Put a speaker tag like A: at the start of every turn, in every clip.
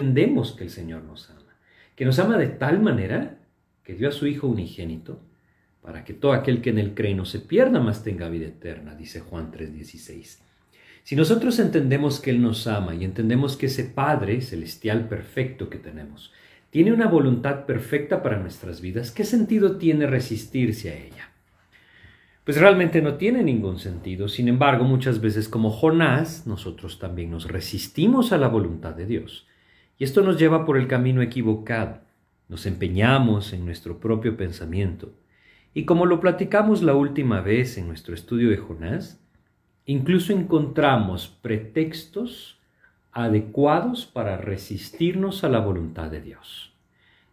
A: entendemos que el Señor nos ama, que nos ama de tal manera que dio a su Hijo unigénito para que todo aquel que en él cree no se pierda, mas tenga vida eterna, dice Juan 3:16. Si nosotros entendemos que Él nos ama y entendemos que ese Padre celestial perfecto que tenemos tiene una voluntad perfecta para nuestras vidas, ¿qué sentido tiene resistirse a ella? Pues realmente no tiene ningún sentido. Sin embargo, muchas veces como Jonás, nosotros también nos resistimos a la voluntad de Dios. Y esto nos lleva por el camino equivocado. Nos empeñamos en nuestro propio pensamiento. Y como lo platicamos la última vez en nuestro estudio de Jonás, Incluso encontramos pretextos adecuados para resistirnos a la voluntad de Dios.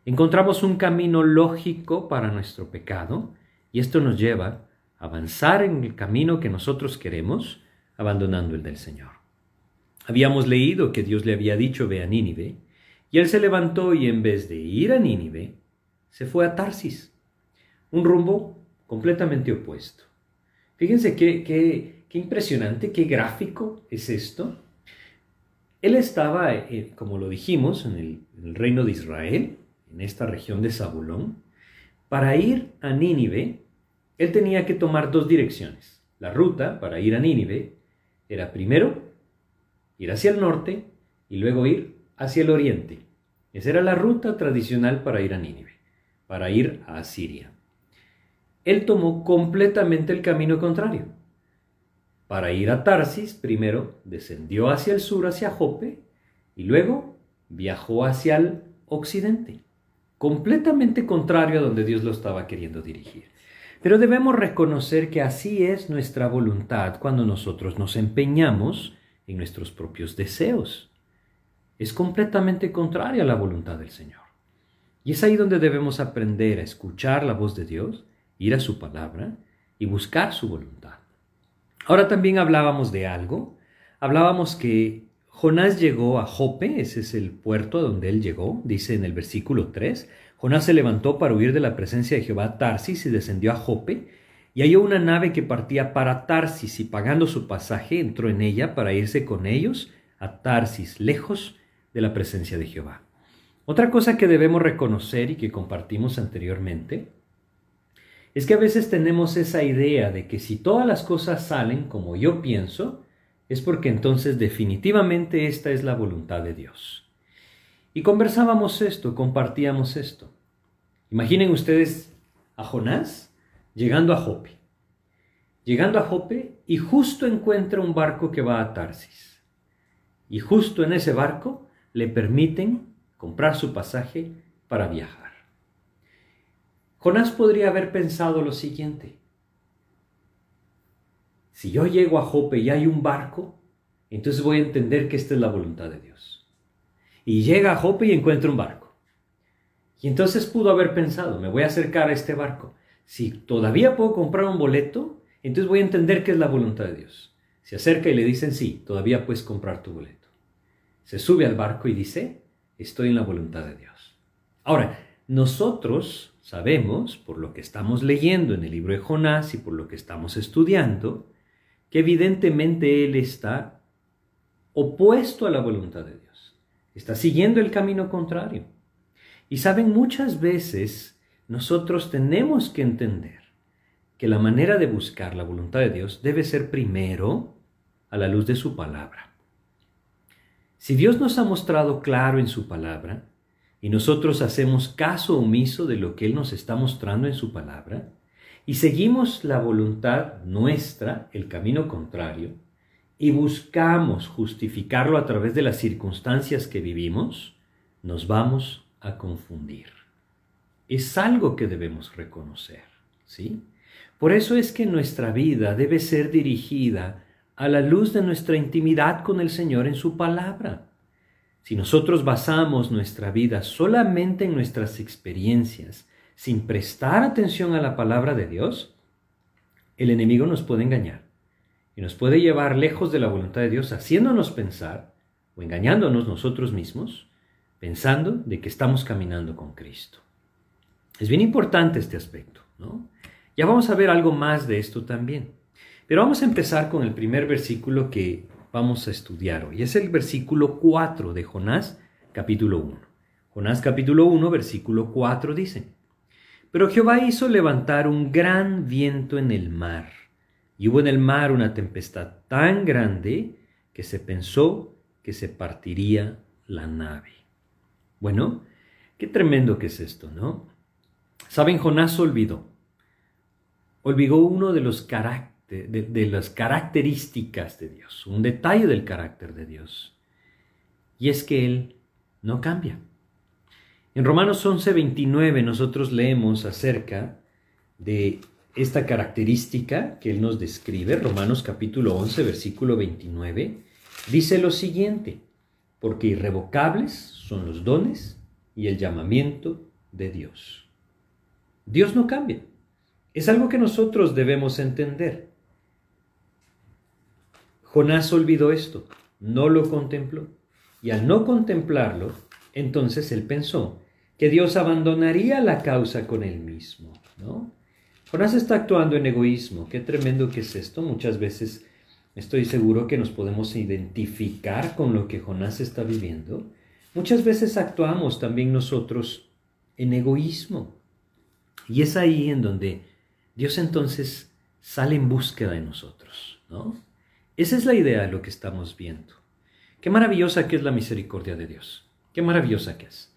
A: Encontramos un camino lógico para nuestro pecado y esto nos lleva a avanzar en el camino que nosotros queremos, abandonando el del Señor. Habíamos leído que Dios le había dicho ve a Nínive, y él se levantó y en vez de ir a Nínive, se fue a Tarsis, un rumbo completamente opuesto. Fíjense que, que Qué impresionante, qué gráfico es esto. Él estaba, eh, como lo dijimos, en el, reino de Israel, en esta región de Zabulón. Para ir a Nínive, él tenía que tomar dos direcciones. La ruta para ir a Nínive era primero ir hacia el norte y luego ir hacia el oriente. Esa era la ruta tradicional para ir a Nínive, para ir a Asiria. Él tomó completamente el camino contrario. Para ir a Tarsis, primero descendió hacia el sur, hacia Jope, y luego viajó hacia el occidente, completamente contrario a donde Dios lo estaba queriendo dirigir. Pero debemos reconocer que así es nuestra voluntad cuando nosotros nos empeñamos en nuestros propios deseos. Es completamente contraria a la voluntad del Señor. Y es ahí donde debemos aprender a escuchar la voz de Dios, ir a su palabra y buscar su voluntad. Ahora también hablábamos de algo. Hablábamos que Jonás llegó a Jope, ese es el puerto a donde él llegó, dice en el versículo 3. Jonás se levantó para huir de la presencia de Jehová Tarsis y descendió a Jope, y halló una nave que partía para Tarsis, y pagando su pasaje entró en ella para irse con ellos a Tarsis, lejos de la presencia de Jehová. Otra cosa que debemos reconocer y que compartimos anteriormente es que a veces tenemos esa idea de que si todas las cosas salen como yo pienso, es porque entonces definitivamente esta es la voluntad de Dios. Y conversábamos esto, compartíamos esto. Imaginen ustedes a Jonás llegando a Jope. Llegando a Jope y justo encuentra un barco que va a Tarsis. Y justo en ese barco le permiten comprar su pasaje para viajar. Jonás podría haber pensado lo siguiente. Si yo llego a Jope y hay un barco, entonces voy a entender que esta es la voluntad de Dios. Y llega a Jope y encuentra un barco. Y entonces pudo haber pensado, me voy a acercar a este barco. Si todavía puedo comprar un boleto, entonces voy a entender que es la voluntad de Dios. Se acerca y le dicen, sí, todavía puedes comprar tu boleto. Se sube al barco y dice, estoy en la voluntad de Dios. Ahora, nosotros sabemos, por lo que estamos leyendo en el libro de Jonás y por lo que estamos estudiando, que evidentemente él está opuesto a la voluntad de Dios. Está siguiendo el camino contrario. Y saben, muchas veces nosotros tenemos que entender que la manera de buscar la voluntad de Dios debe ser primero a la luz de su palabra. Si Dios nos ha mostrado claro en su palabra, y nosotros hacemos caso omiso de lo que Él nos está mostrando en su palabra y seguimos la voluntad nuestra, el camino contrario, y buscamos justificarlo a través de las circunstancias que vivimos, nos vamos a confundir. Es algo que debemos reconocer, ¿sí? Por eso es que nuestra vida debe ser dirigida a la luz de nuestra intimidad con el Señor en su palabra. Si nosotros basamos nuestra vida solamente en nuestras experiencias, sin prestar atención a la palabra de Dios, el enemigo nos puede engañar y nos puede llevar lejos de la voluntad de Dios, haciéndonos pensar o engañándonos nosotros mismos, pensando de que estamos caminando con Cristo. Es bien importante este aspecto, ¿no? Ya vamos a ver algo más de esto también. Pero vamos a empezar con el primer versículo que vamos a estudiar hoy. Es el versículo 4 de Jonás, capítulo 1. Jonás capítulo 1, versículo 4 dice, Pero Jehová hizo levantar un gran viento en el mar, y hubo en el mar una tempestad tan grande que se pensó que se partiría la nave. Bueno, qué tremendo que es esto, ¿no? Saben, Jonás olvidó. Olvidó uno de los de, las características de Dios, un detalle del carácter de Dios. Y es que Él no cambia. En Romanos 11:29 nosotros leemos acerca de esta característica que Él nos describe, Romanos capítulo 11, versículo 29, dice lo siguiente, porque irrevocables son los dones y el llamamiento de Dios. Dios no cambia. Es algo que nosotros debemos entender. Jonás olvidó esto, no lo contempló. Y al no contemplarlo, entonces él pensó que Dios abandonaría la causa con él mismo, ¿no? Jonás está actuando en egoísmo. Qué tremendo que es esto. Muchas veces estoy seguro que nos podemos identificar con lo que Jonás está viviendo. Muchas veces actuamos también nosotros en egoísmo. Y es ahí en donde Dios entonces sale en búsqueda de nosotros, ¿no? Esa es la idea de lo que estamos viendo. Qué maravillosa que es la misericordia de Dios. Qué maravillosa que es.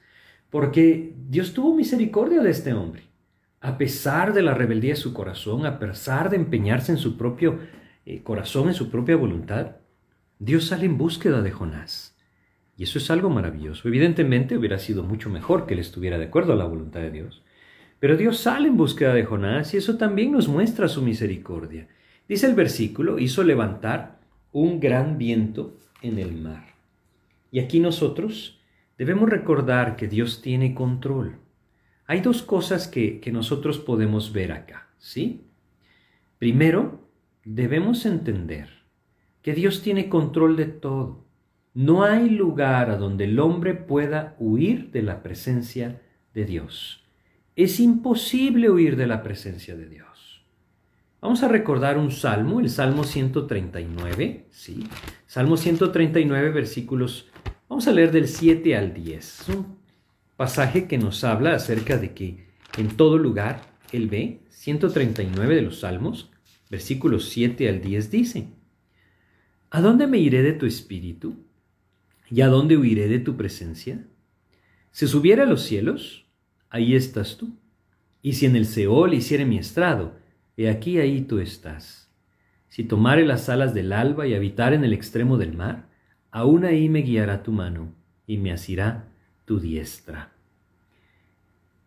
A: Porque Dios tuvo misericordia de este hombre. A pesar de la rebeldía de su corazón, a pesar de empeñarse en su propio eh, corazón, en su propia voluntad, Dios sale en búsqueda de Jonás. Y eso es algo maravilloso. Evidentemente hubiera sido mucho mejor que él estuviera de acuerdo a la voluntad de Dios. Pero Dios sale en búsqueda de Jonás y eso también nos muestra su misericordia. Dice el versículo, hizo levantar un gran viento en el mar. Y aquí nosotros debemos recordar que Dios tiene control. Hay dos cosas que, que nosotros podemos ver acá, ¿sí? Primero, debemos entender que Dios tiene control de todo. No hay lugar a donde el hombre pueda huir de la presencia de Dios. Es imposible huir de la presencia de Dios. Vamos a recordar un salmo, el Salmo 139, ¿sí? Salmo 139, versículos, vamos a leer del 7 al 10. Es un pasaje que nos habla acerca de que en todo lugar Él ve, 139 de los Salmos, versículos 7 al 10 dice, ¿A dónde me iré de tu espíritu? ¿Y a dónde huiré de tu presencia? Si subiera a los cielos, ahí estás tú. Y si en el Seol hiciere mi estrado, He aquí ahí tú estás. Si tomare las alas del alba y habitar en el extremo del mar, aún ahí me guiará tu mano y me asirá tu diestra.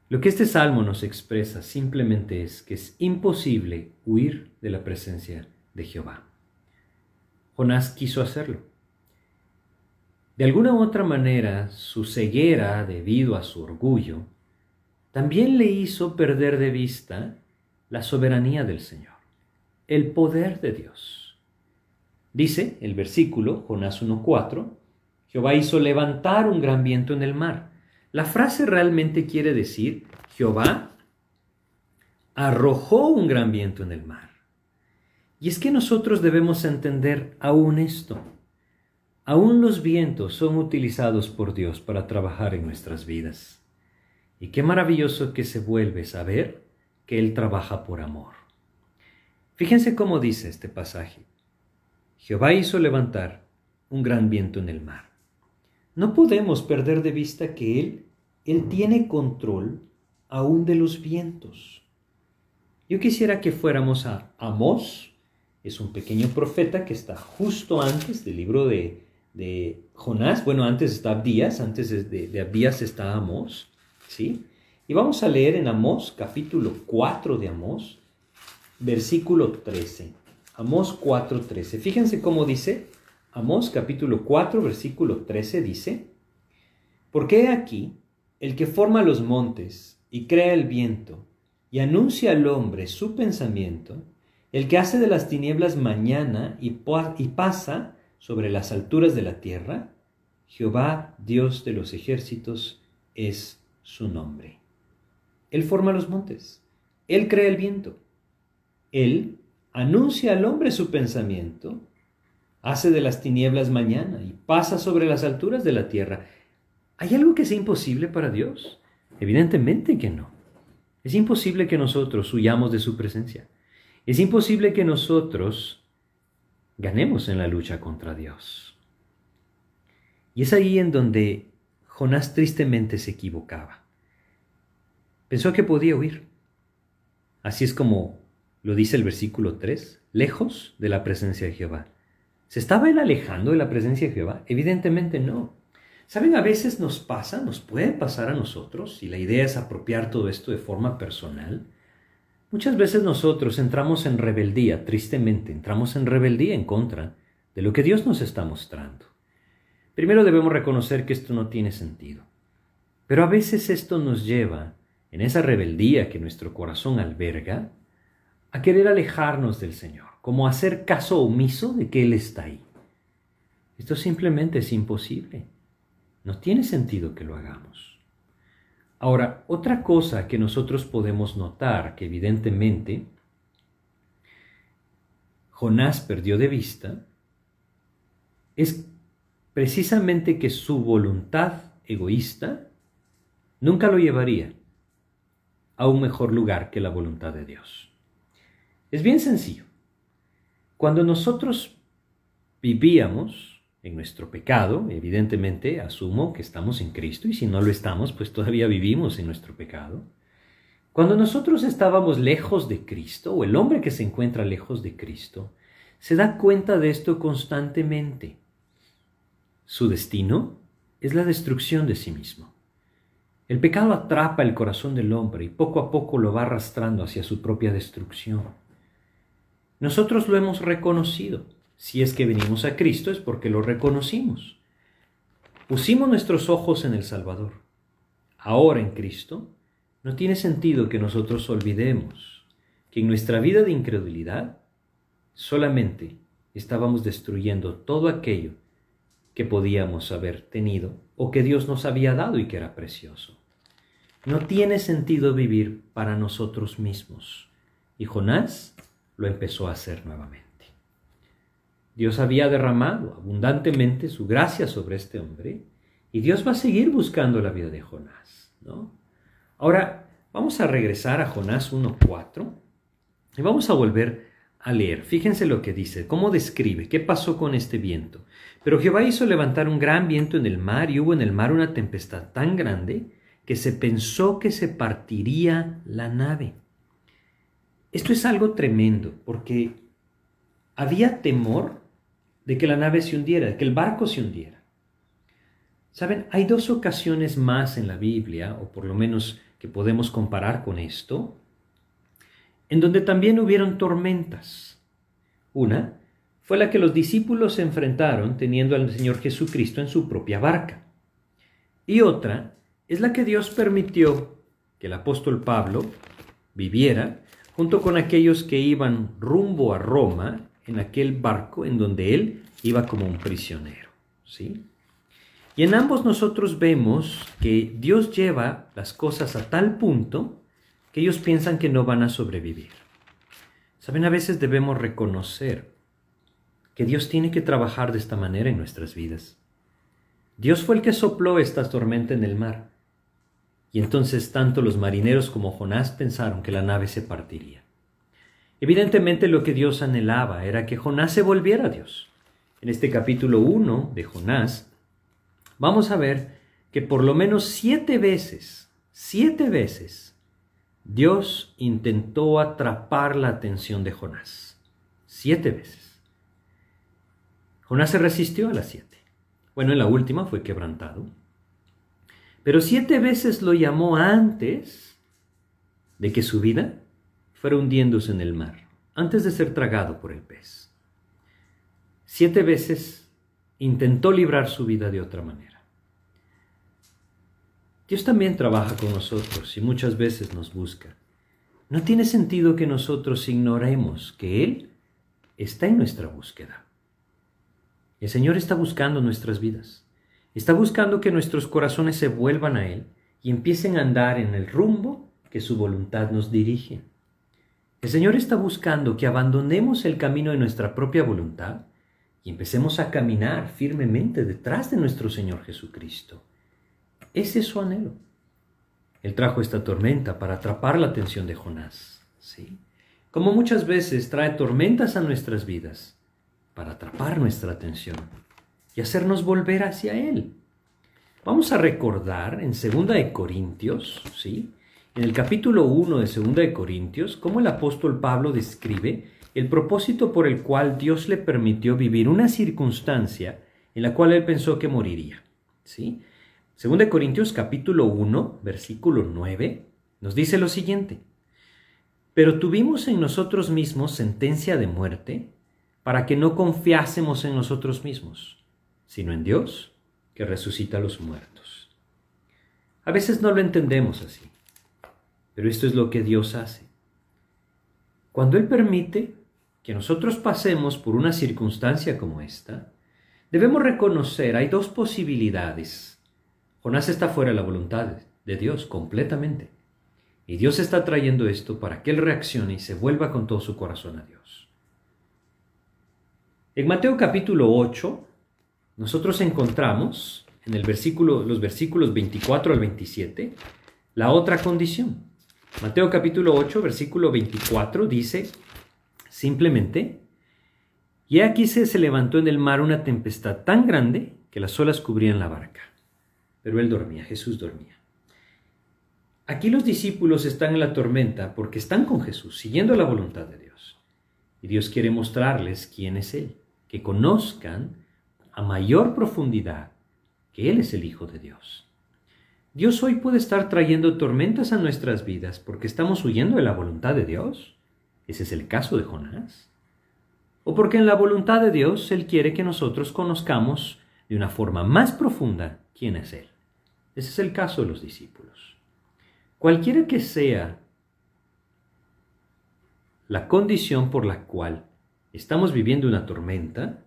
A: Lo que este salmo nos expresa simplemente es que es imposible huir de la presencia de Jehová. Jonás quiso hacerlo. De alguna u otra manera, su ceguera debido a su orgullo también le hizo perder de vista la soberanía del Señor, el poder de Dios. Dice el versículo, Jonás 1.4, Jehová hizo levantar un gran viento en el mar. La frase realmente quiere decir, Jehová arrojó un gran viento en el mar. Y es que nosotros debemos entender aún esto. Aún los vientos son utilizados por Dios para trabajar en nuestras vidas. Y qué maravilloso que se vuelve saber que Él trabaja por amor. Fíjense cómo dice este pasaje. Jehová hizo levantar un gran viento en el mar. No podemos perder de vista que Él, Él tiene control aún de los vientos. Yo quisiera que fuéramos a Amós, es un pequeño profeta que está justo antes del libro de, de Jonás, bueno, antes está Abdías, antes de, de Abdías está Amós, ¿sí? Y vamos a leer en Amós, capítulo 4 de Amós, versículo 13. Amós 4, 13. Fíjense cómo dice, Amós capítulo 4, versículo 13 dice, Porque he aquí el que forma los montes y crea el viento y anuncia al hombre su pensamiento, el que hace de las tinieblas mañana y, y pasa sobre las alturas de la tierra, Jehová, Dios de los ejércitos, es su nombre. Él forma los montes. Él crea el viento. Él anuncia al hombre su pensamiento, hace de las tinieblas mañana y pasa sobre las alturas de la tierra. ¿Hay algo que sea imposible para Dios? Evidentemente que no. Es imposible que nosotros huyamos de su presencia. Es imposible que nosotros ganemos en la lucha contra Dios. Y es ahí en donde Jonás tristemente se equivocaba. Pensó que podía huir. Así es como lo dice el versículo 3, lejos de la presencia de Jehová. ¿Se estaba él alejando de la presencia de Jehová? Evidentemente no. Saben, a veces nos pasa, nos puede pasar a nosotros, y la idea es apropiar todo esto de forma personal. Muchas veces nosotros entramos en rebeldía, tristemente, entramos en rebeldía en contra de lo que Dios nos está mostrando. Primero debemos reconocer que esto no tiene sentido. Pero a veces esto nos lleva, en esa rebeldía que nuestro corazón alberga, a querer alejarnos del Señor, como hacer caso omiso de que Él está ahí. Esto simplemente es imposible. No tiene sentido que lo hagamos. Ahora, otra cosa que nosotros podemos notar, que evidentemente Jonás perdió de vista, es precisamente que su voluntad egoísta nunca lo llevaría a un mejor lugar que la voluntad de Dios. Es bien sencillo. Cuando nosotros vivíamos en nuestro pecado, evidentemente asumo que estamos en Cristo y si no lo estamos, pues todavía vivimos en nuestro pecado. Cuando nosotros estábamos lejos de Cristo, o el hombre que se encuentra lejos de Cristo, se da cuenta de esto constantemente. Su destino es la destrucción de sí mismo. El pecado atrapa el corazón del hombre y poco a poco lo va arrastrando hacia su propia destrucción. Nosotros lo hemos reconocido. Si es que venimos a Cristo es porque lo reconocimos. Pusimos nuestros ojos en el Salvador. Ahora en Cristo, no tiene sentido que nosotros olvidemos que en nuestra vida de incredulidad solamente estábamos destruyendo todo aquello que podíamos haber tenido o que Dios nos había dado y que era precioso. No tiene sentido vivir para nosotros mismos. Y Jonás lo empezó a hacer nuevamente. Dios había derramado abundantemente su gracia sobre este hombre y Dios va a seguir buscando la vida de Jonás, ¿no? Ahora, vamos a regresar a Jonás 1.4 y vamos a volver a leer. Fíjense lo que dice, cómo describe, qué pasó con este viento. Pero Jehová hizo levantar un gran viento en el mar y hubo en el mar una tempestad tan grande que se pensó que se partiría la nave. Esto es algo tremendo porque había temor de que la nave se hundiera, de que el barco se hundiera. Saben, hay dos ocasiones más en la Biblia, o por lo menos que podemos comparar con esto, en donde también hubieron tormentas. Una fue la que los discípulos se enfrentaron teniendo al Señor Jesucristo en su propia barca. Y otra es la que Dios permitió que el apóstol Pablo viviera junto con aquellos que iban rumbo a Roma en aquel barco en donde él iba como un prisionero. ¿sí? Y en ambos nosotros vemos que Dios lleva las cosas a tal punto que ellos piensan que no van a sobrevivir. Saben, a veces debemos reconocer que Dios tiene que trabajar de esta manera en nuestras vidas. Dios fue el que sopló esta tormenta en el mar. Y entonces tanto los marineros como Jonás pensaron que la nave se partiría. Evidentemente lo que Dios anhelaba era que Jonás se volviera a Dios. En este capítulo 1 de Jonás vamos a ver que por lo menos siete veces, siete veces, Dios intentó atrapar la atención de Jonás. Siete veces. Jonás se resistió a las siete. Bueno, en la última fue quebrantado. Pero siete veces lo llamó antes de que su vida fuera hundiéndose en el mar, antes de ser tragado por el pez. Siete veces intentó librar su vida de otra manera. Dios también trabaja con nosotros y muchas veces nos busca. No tiene sentido que nosotros ignoremos que Él está en nuestra búsqueda. El Señor está buscando nuestras vidas. Está buscando que nuestros corazones se vuelvan a Él y empiecen a andar en el rumbo que su voluntad nos dirige. El Señor está buscando que abandonemos el camino de nuestra propia voluntad y empecemos a caminar firmemente detrás de nuestro Señor Jesucristo. Ese es su anhelo. Él trajo esta tormenta para atrapar la atención de Jonás, ¿sí? Como muchas veces trae tormentas a nuestras vidas para atrapar nuestra atención y hacernos volver hacia Él. Vamos a recordar en 2 de Corintios, ¿sí? En el capítulo 1 de 2 de Corintios, cómo el apóstol Pablo describe el propósito por el cual Dios le permitió vivir una circunstancia en la cual él pensó que moriría. ¿sí? Según de Corintios capítulo 1, versículo 9, nos dice lo siguiente. Pero tuvimos en nosotros mismos sentencia de muerte para que no confiásemos en nosotros mismos, sino en Dios que resucita a los muertos. A veces no lo entendemos así, pero esto es lo que Dios hace. Cuando Él permite que nosotros pasemos por una circunstancia como esta, debemos reconocer, hay dos posibilidades. Jonás está fuera de la voluntad de Dios completamente. Y Dios está trayendo esto para que él reaccione y se vuelva con todo su corazón a Dios. En Mateo capítulo 8, nosotros encontramos en el versículo, los versículos 24 al 27 la otra condición. Mateo capítulo 8, versículo 24 dice, Simplemente, y aquí se, se levantó en el mar una tempestad tan grande que las olas cubrían la barca. Pero él dormía, Jesús dormía. Aquí los discípulos están en la tormenta porque están con Jesús, siguiendo la voluntad de Dios. Y Dios quiere mostrarles quién es Él, que conozcan a mayor profundidad que Él es el Hijo de Dios. Dios hoy puede estar trayendo tormentas a nuestras vidas porque estamos huyendo de la voluntad de Dios. Ese es el caso de Jonás. O porque en la voluntad de Dios Él quiere que nosotros conozcamos de una forma más profunda quién es Él. Ese es el caso de los discípulos. Cualquiera que sea la condición por la cual estamos viviendo una tormenta,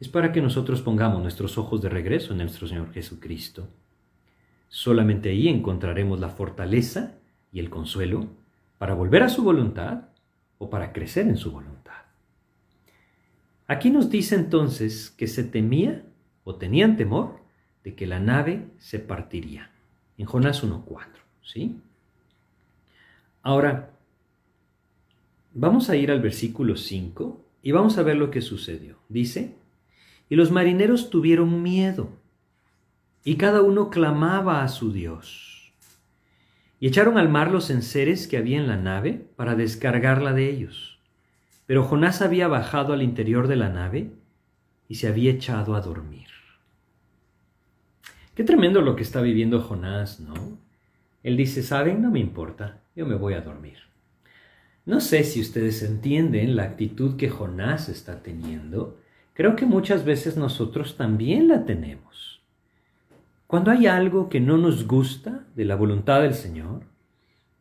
A: es para que nosotros pongamos nuestros ojos de regreso en nuestro Señor Jesucristo. Solamente ahí encontraremos la fortaleza y el consuelo para volver a su voluntad o para crecer en su voluntad. Aquí nos dice entonces que se temía o tenían temor de que la nave se partiría. En Jonás 1.4, ¿sí? Ahora, vamos a ir al versículo 5 y vamos a ver lo que sucedió. Dice, y los marineros tuvieron miedo y cada uno clamaba a su Dios y echaron al mar los enseres que había en la nave para descargarla de ellos. Pero Jonás había bajado al interior de la nave y se había echado a dormir. Qué tremendo lo que está viviendo Jonás, ¿no? Él dice, ¿saben? No me importa, yo me voy a dormir. No sé si ustedes entienden la actitud que Jonás está teniendo. Creo que muchas veces nosotros también la tenemos. Cuando hay algo que no nos gusta de la voluntad del Señor,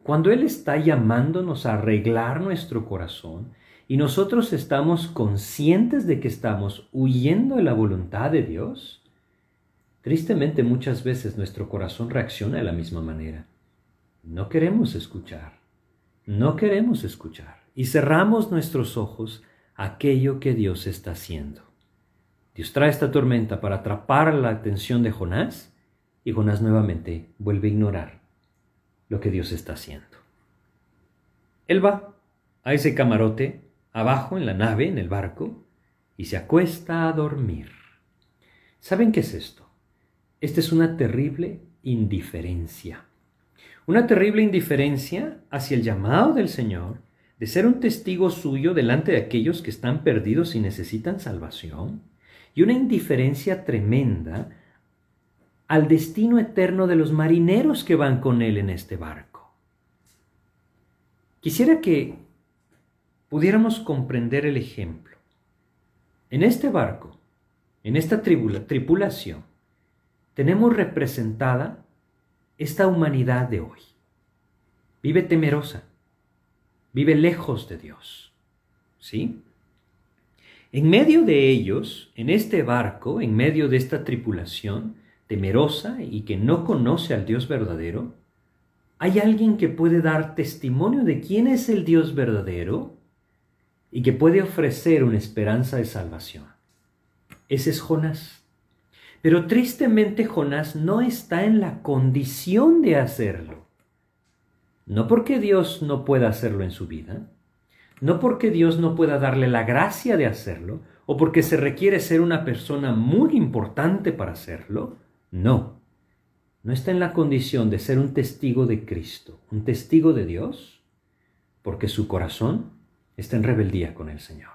A: cuando Él está llamándonos a arreglar nuestro corazón y nosotros estamos conscientes de que estamos huyendo de la voluntad de Dios, tristemente muchas veces nuestro corazón reacciona de la misma manera. No queremos escuchar, no queremos escuchar y cerramos nuestros ojos a aquello que Dios está haciendo. Dios trae esta tormenta para atrapar la atención de Jonás y Jonás nuevamente vuelve a ignorar lo que Dios está haciendo. Él va a ese camarote abajo en la nave, en el barco, y se acuesta a dormir. ¿Saben qué es esto? Esta es una terrible indiferencia. Una terrible indiferencia hacia el llamado del Señor de ser un testigo suyo delante de aquellos que están perdidos y necesitan salvación. Y una indiferencia tremenda al destino eterno de los marineros que van con él en este barco. Quisiera que pudiéramos comprender el ejemplo. En este barco, en esta tripulación, tenemos representada esta humanidad de hoy. Vive temerosa, vive lejos de Dios. ¿Sí? En medio de ellos, en este barco, en medio de esta tripulación, temerosa y que no conoce al Dios verdadero, hay alguien que puede dar testimonio de quién es el Dios verdadero y que puede ofrecer una esperanza de salvación. Ese es Jonás. Pero tristemente Jonás no está en la condición de hacerlo. No porque Dios no pueda hacerlo en su vida, no porque Dios no pueda darle la gracia de hacerlo, o porque se requiere ser una persona muy importante para hacerlo, no. No está en la condición de ser un testigo de Cristo, un testigo de Dios, porque su corazón está en rebeldía con el Señor.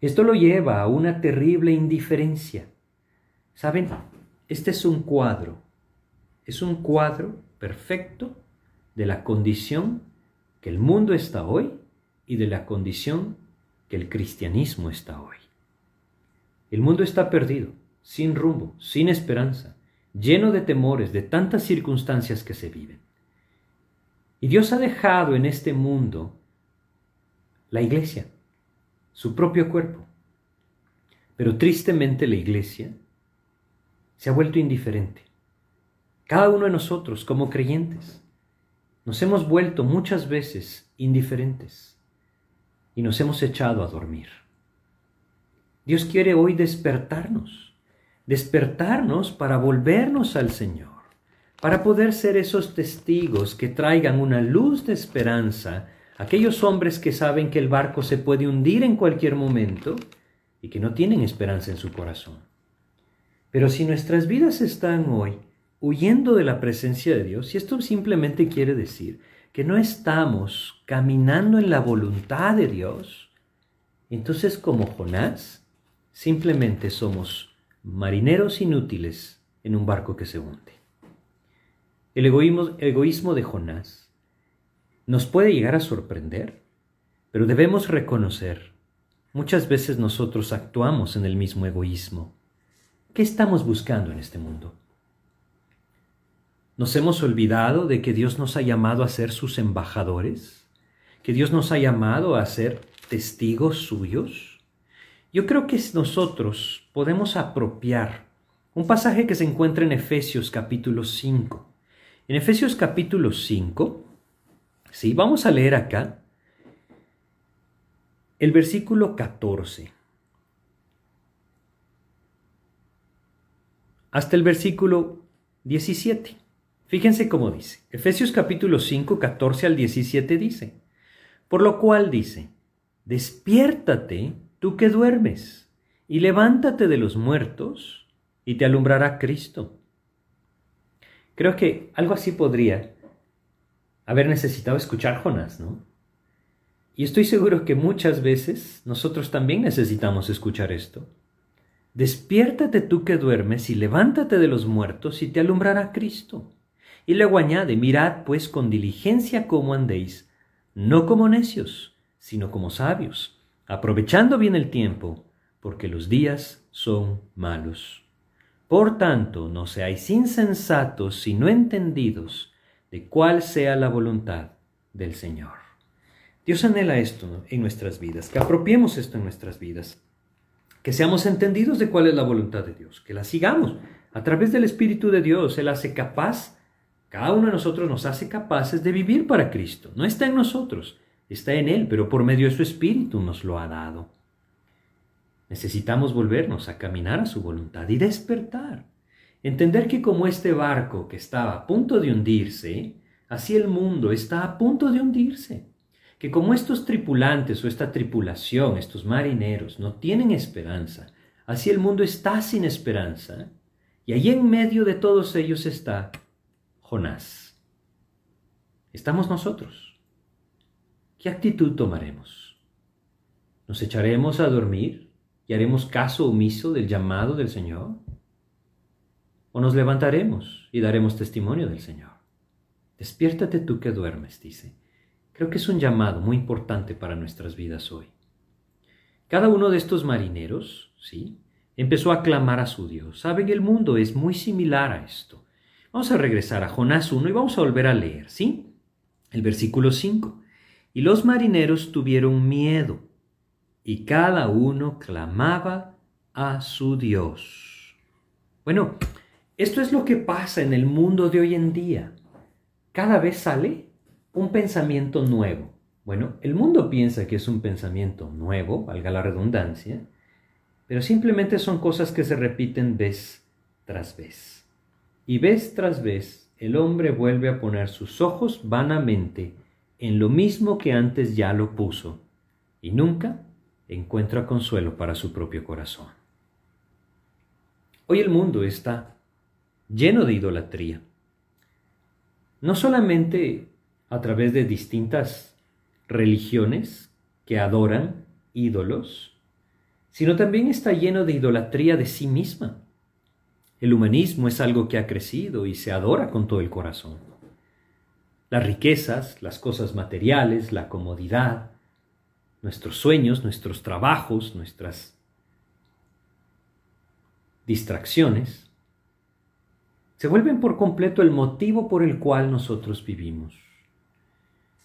A: Esto lo lleva a una terrible indiferencia. ¿Saben? Este es un cuadro, es un cuadro perfecto de la condición que el mundo está hoy y de la condición que el cristianismo está hoy. El mundo está perdido, sin rumbo, sin esperanza, lleno de temores, de tantas circunstancias que se viven. Y Dios ha dejado en este mundo la iglesia, su propio cuerpo. Pero tristemente la iglesia se ha vuelto indiferente. Cada uno de nosotros, como creyentes, nos hemos vuelto muchas veces indiferentes y nos hemos echado a dormir. Dios quiere hoy despertarnos, despertarnos para volvernos al Señor, para poder ser esos testigos que traigan una luz de esperanza a aquellos hombres que saben que el barco se puede hundir en cualquier momento y que no tienen esperanza en su corazón. Pero si nuestras vidas están hoy huyendo de la presencia de Dios, y esto simplemente quiere decir que no estamos caminando en la voluntad de Dios, entonces como Jonás, simplemente somos marineros inútiles en un barco que se hunde. El egoísmo, de Jonás nos puede llegar a sorprender, pero debemos reconocer, muchas veces nosotros actuamos en el mismo egoísmo. ¿Qué estamos buscando en este mundo? ¿Nos hemos olvidado de que Dios nos ha llamado a ser sus embajadores? ¿Que Dios nos ha llamado a ser testigos suyos? Yo creo que nosotros podemos apropiar un pasaje que se encuentra en Efesios capítulo 5. En Efesios capítulo 5, sí, vamos a leer acá el versículo 14. Hasta el versículo 17. Fíjense cómo dice. Efesios capítulo 5, 14 al 17 dice. Por lo cual dice, despiértate tú que duermes, y levántate de los muertos, y te alumbrará Cristo. Creo que algo así podría haber necesitado escuchar Jonás, ¿no? Y estoy seguro que muchas veces nosotros también necesitamos escuchar esto. Despiértate tú que duermes y levántate de los muertos y te alumbrará Cristo. Y luego añade, mirad pues con diligencia cómo andéis, no como necios, sino como sabios, aprovechando bien el tiempo, porque los días son malos. Por tanto, no seáis insensatos, sino entendidos de cuál sea la voluntad del Señor. Dios anhela esto en nuestras vidas, que apropiemos esto en nuestras vidas que seamos entendidos de cuál es la voluntad de Dios, que la sigamos a través del Espíritu de Dios. Él hace capaz, cada uno de nosotros nos hace capaces de vivir para Cristo. No está en nosotros, está en Él, pero por medio de su Espíritu nos lo ha dado. Necesitamos volvernos a caminar a su voluntad y despertar. Entender que como este barco que estaba a punto de hundirse, así el mundo está a punto de hundirse que como estos tripulantes o esta tripulación, estos marineros, no tienen esperanza, así el mundo está sin esperanza, y allí en medio de todos ellos está Jonás. Estamos nosotros. ¿Qué actitud tomaremos? ¿Nos echaremos a dormir y haremos caso omiso del llamado del Señor? ¿O nos levantaremos y daremos testimonio del Señor? Despiértate tú que duermes, dice Creo que es un llamado muy importante para nuestras vidas hoy. Cada uno de estos marineros, ¿sí? Empezó a clamar a su Dios. Saben, el mundo es muy similar a esto. Vamos a regresar a Jonás 1 y vamos a volver a leer, ¿sí? El versículo 5. Y los marineros tuvieron miedo, y cada uno clamaba a su Dios. Bueno, esto es lo que pasa en el mundo de hoy en día. Cada vez sale un pensamiento nuevo. Bueno, el mundo piensa que es un pensamiento nuevo, valga la redundancia, pero simplemente son cosas que se repiten vez tras vez. Y vez tras vez el hombre vuelve a poner sus ojos vanamente en lo mismo que antes ya lo puso, y nunca encuentra consuelo para su propio corazón. Hoy el mundo está lleno de idolatría, no solamente a través de distintas religiones que adoran ídolos, sino también está lleno de idolatría de sí misma. El humanismo es algo que ha crecido y se adora con todo el corazón. Las riquezas, las cosas materiales, la comodidad, nuestros sueños, nuestros trabajos, nuestras distracciones, se vuelven por completo el motivo por el cual nosotros vivimos.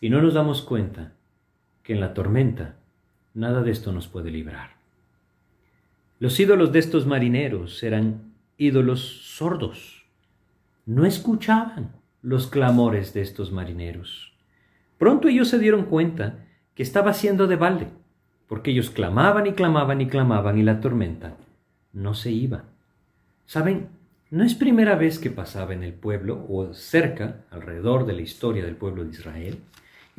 A: Y no nos damos cuenta que en la tormenta nada de esto nos puede librar. Los ídolos de estos marineros eran ídolos sordos. No escuchaban los clamores de estos marineros. Pronto ellos se dieron cuenta que estaba siendo de balde, porque ellos clamaban y clamaban y clamaban y la tormenta no se iba. Saben, no es primera vez que pasaba en el pueblo o cerca, alrededor de la historia del pueblo de Israel.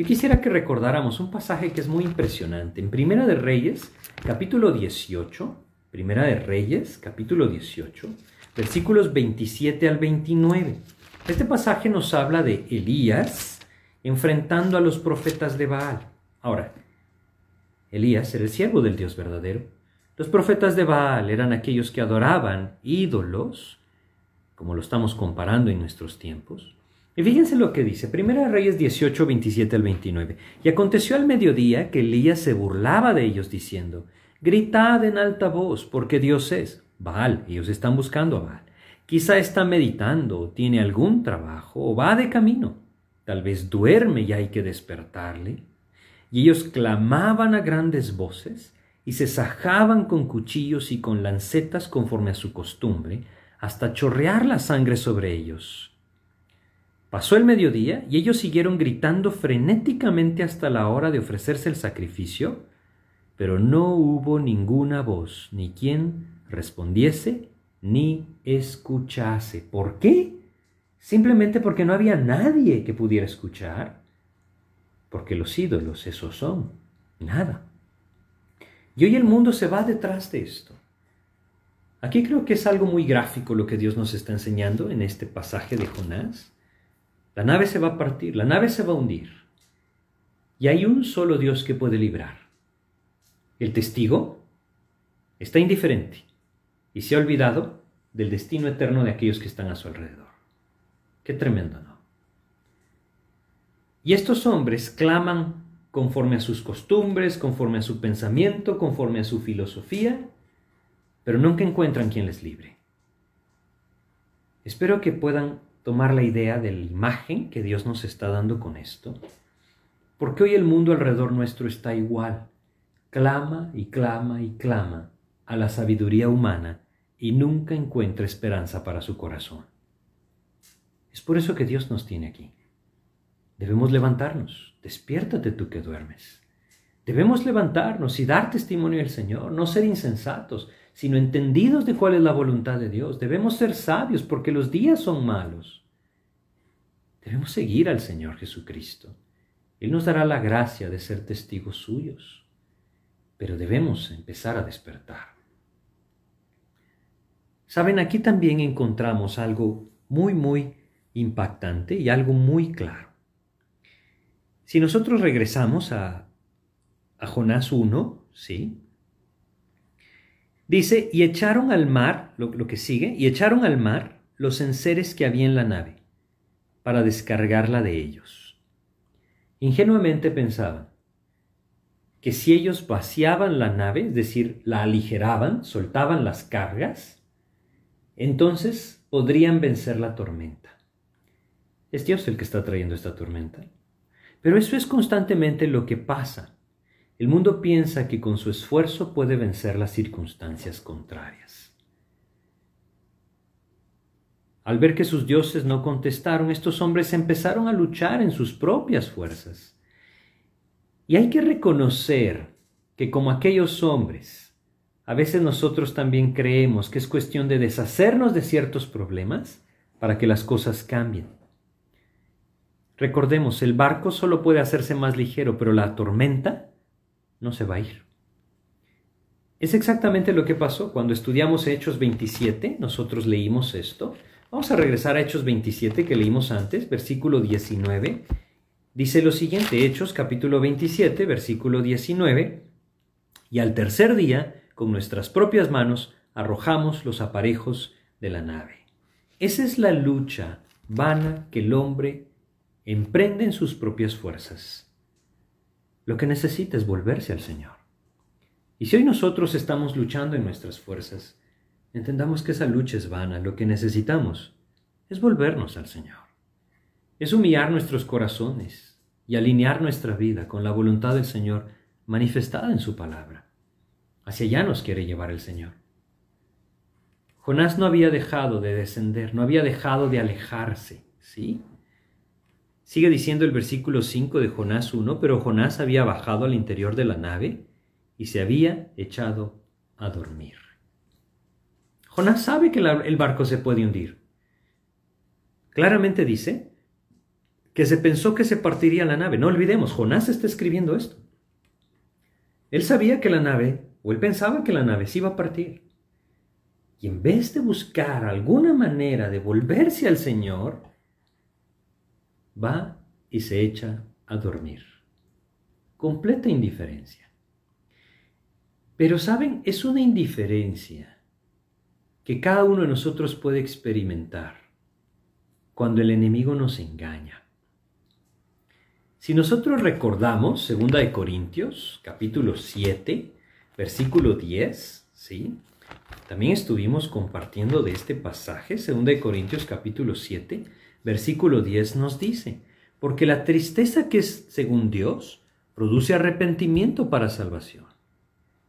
A: Yo quisiera que recordáramos un pasaje que es muy impresionante. En Primera de Reyes, capítulo 18, Primera de Reyes, capítulo 18, versículos 27 al 29. Este pasaje nos habla de Elías enfrentando a los profetas de Baal. Ahora, Elías era el siervo del Dios verdadero. Los profetas de Baal eran aquellos que adoraban ídolos, como lo estamos comparando en nuestros tiempos. Y fíjense lo que dice, Primera Reyes 18, 27 al 29. Y aconteció al mediodía que Elías se burlaba de ellos diciendo, Gritad en alta voz, porque Dios es. Baal, ellos están buscando a Baal. Quizá está meditando, tiene algún trabajo, o va de camino. Tal vez duerme y hay que despertarle. Y ellos clamaban a grandes voces y se sajaban con cuchillos y con lancetas conforme a su costumbre, hasta chorrear la sangre sobre ellos. Pasó el mediodía y ellos siguieron gritando frenéticamente hasta la hora de ofrecerse el sacrificio, pero no hubo ninguna voz, ni quien respondiese, ni escuchase. ¿Por qué? Simplemente porque no había nadie que pudiera escuchar. Porque los ídolos esos son, nada. Y hoy el mundo se va detrás de esto. Aquí creo que es algo muy gráfico lo que Dios nos está enseñando en este pasaje de Jonás. La nave se va a partir, la nave se va a hundir. Y hay un solo Dios que puede librar. El testigo está indiferente y se ha olvidado del destino eterno de aquellos que están a su alrededor. Qué tremendo, ¿no? Y estos hombres claman conforme a sus costumbres, conforme a su pensamiento, conforme a su filosofía, pero nunca encuentran quien les libre. Espero que puedan tomar la idea de la imagen que Dios nos está dando con esto, porque hoy el mundo alrededor nuestro está igual, clama y clama y clama a la sabiduría humana y nunca encuentra esperanza para su corazón. Es por eso que Dios nos tiene aquí. Debemos levantarnos, despiértate tú que duermes. Debemos levantarnos y dar testimonio del Señor, no ser insensatos, sino entendidos de cuál es la voluntad de Dios. Debemos ser sabios porque los días son malos. Debemos seguir al Señor Jesucristo. Él nos dará la gracia de ser testigos suyos, pero debemos empezar a despertar. Saben, aquí también encontramos algo muy, muy impactante y algo muy claro. Si nosotros regresamos a, a Jonás 1, ¿sí? Dice, y echaron al mar, lo, que sigue, y echaron al mar los enseres que había en la nave, para descargarla de ellos. Ingenuamente pensaban que si ellos vaciaban la nave, es decir, la aligeraban, soltaban las cargas, entonces podrían vencer la tormenta. Es Dios el que está trayendo esta tormenta. Pero eso es constantemente lo que pasa el mundo piensa que con su esfuerzo puede vencer las circunstancias contrarias. Al ver que sus dioses no contestaron, estos hombres empezaron a luchar en sus propias fuerzas. Y hay que reconocer que como aquellos hombres, A veces nosotros también creemos que es cuestión de deshacernos de ciertos problemas para que las cosas cambien. Recordemos, el barco solo puede hacerse más ligero, pero la tormenta no se va a ir. Es exactamente lo que pasó cuando estudiamos Hechos 27, nosotros leímos esto. Vamos a regresar a Hechos 27 que leímos antes, versículo 19. Dice lo siguiente, Hechos capítulo 27, versículo 19. Y al tercer día, con nuestras propias manos, arrojamos los aparejos de la nave. Esa es la lucha vana que el hombre emprende en sus propias fuerzas. Lo que necesita es volverse al Señor. Y si hoy nosotros estamos luchando en nuestras fuerzas, entendamos que esa lucha es vana. Lo que necesitamos es volvernos al Señor. Es humillar nuestros corazones y alinear nuestra vida con la voluntad del Señor manifestada en su palabra. Hacia allá nos quiere llevar el Señor. Jonás no había dejado de descender, no había dejado de alejarse, ¿sí? Sigue diciendo el versículo 5 de Jonás 1, pero Jonás había bajado al interior de la nave y se había echado a dormir. Jonás sabe que el barco se puede hundir. Claramente dice que se pensó que se partiría la nave. No olvidemos, Jonás está escribiendo esto. Él sabía que la nave, o él pensaba que la nave se iba a partir. Y en vez de buscar alguna manera de volverse al Señor, va y se echa a dormir. Completa indiferencia. Pero saben, es una indiferencia que cada uno de nosotros puede experimentar cuando el enemigo nos engaña. Si nosotros recordamos 2 de Corintios, capítulo 7, versículo 10, ¿sí? También estuvimos compartiendo de este pasaje, 2 de Corintios capítulo 7, versículo 10 nos dice, porque la tristeza que es según Dios produce arrepentimiento para salvación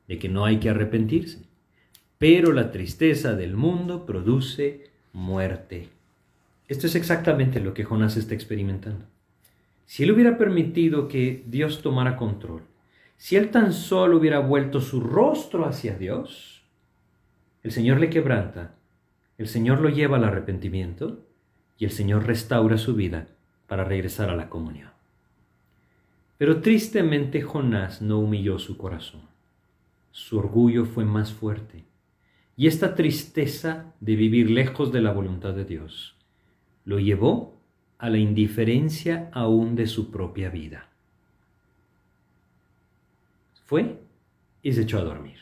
A: de que no hay que arrepentirse. Pero la tristeza del mundo produce muerte. Esto es exactamente lo que Jonás está experimentando. Si él hubiera permitido que Dios tomara control, si él tan solo hubiera vuelto su rostro hacia Dios, el Señor le quebranta, el Señor lo lleva al arrepentimiento y el Señor restaura su vida para regresar a la comunión. Pero tristemente Jonás no humilló su corazón su orgullo fue más fuerte. Y esta tristeza de vivir lejos de la voluntad de Dios lo llevó a la indiferencia aún de su propia vida. Fue y se echó a dormir.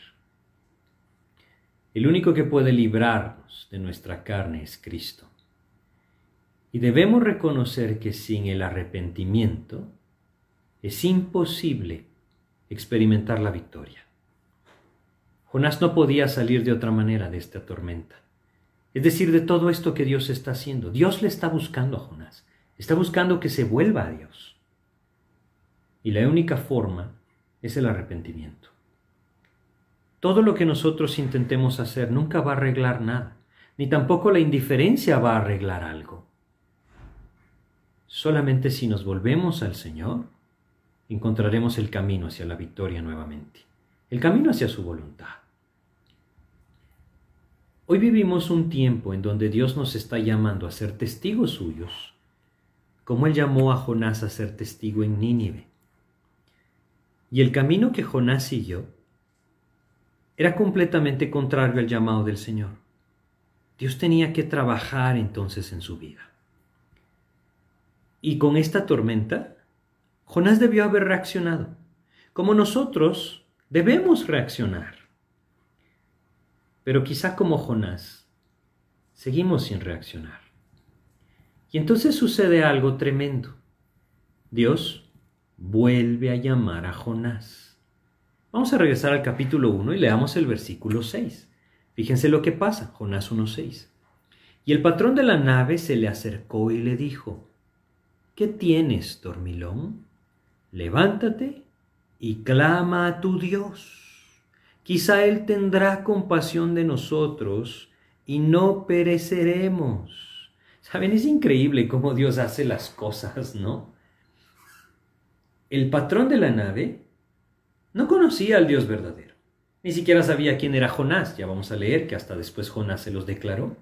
A: El único que puede librarnos de nuestra carne es Cristo. Y debemos reconocer que sin el arrepentimiento es imposible experimentar la victoria. Jonás no podía salir de otra manera de esta tormenta. Es decir, de todo esto que Dios está haciendo. Dios le está buscando a Jonás. Está buscando que se vuelva a Dios. Y la única forma es el arrepentimiento. Todo lo que nosotros intentemos hacer nunca va a arreglar nada, ni tampoco la indiferencia va a arreglar algo. Solamente si nos volvemos al Señor, encontraremos el camino hacia la victoria nuevamente, el camino hacia su voluntad. Hoy vivimos un tiempo en donde Dios nos está llamando a ser testigos suyos, como Él llamó a Jonás a ser testigo en Nínive. Y el camino que Jonás siguió era completamente contrario al llamado del Señor. Dios tenía que trabajar entonces en su vida. Y con esta tormenta, Jonás debió haber reaccionado, como nosotros debemos reaccionar. Pero quizá como Jonás, seguimos sin reaccionar. Y entonces sucede algo tremendo. Dios vuelve a llamar a Jonás. Vamos a regresar al capítulo 1 y leamos el versículo 6. Fíjense lo que pasa, Jonás 1.6. Y el patrón de la nave se le acercó y le dijo, ¿qué tienes, dormilón? Levántate y clama a tu Dios Quizá Él tendrá compasión de nosotros y no pereceremos. Saben, es increíble cómo Dios hace las cosas, ¿no? El patrón de la nave no conocía al Dios verdadero. Ni siquiera sabía quién era Jonás. Ya vamos a leer que hasta después Jonás se los declaró.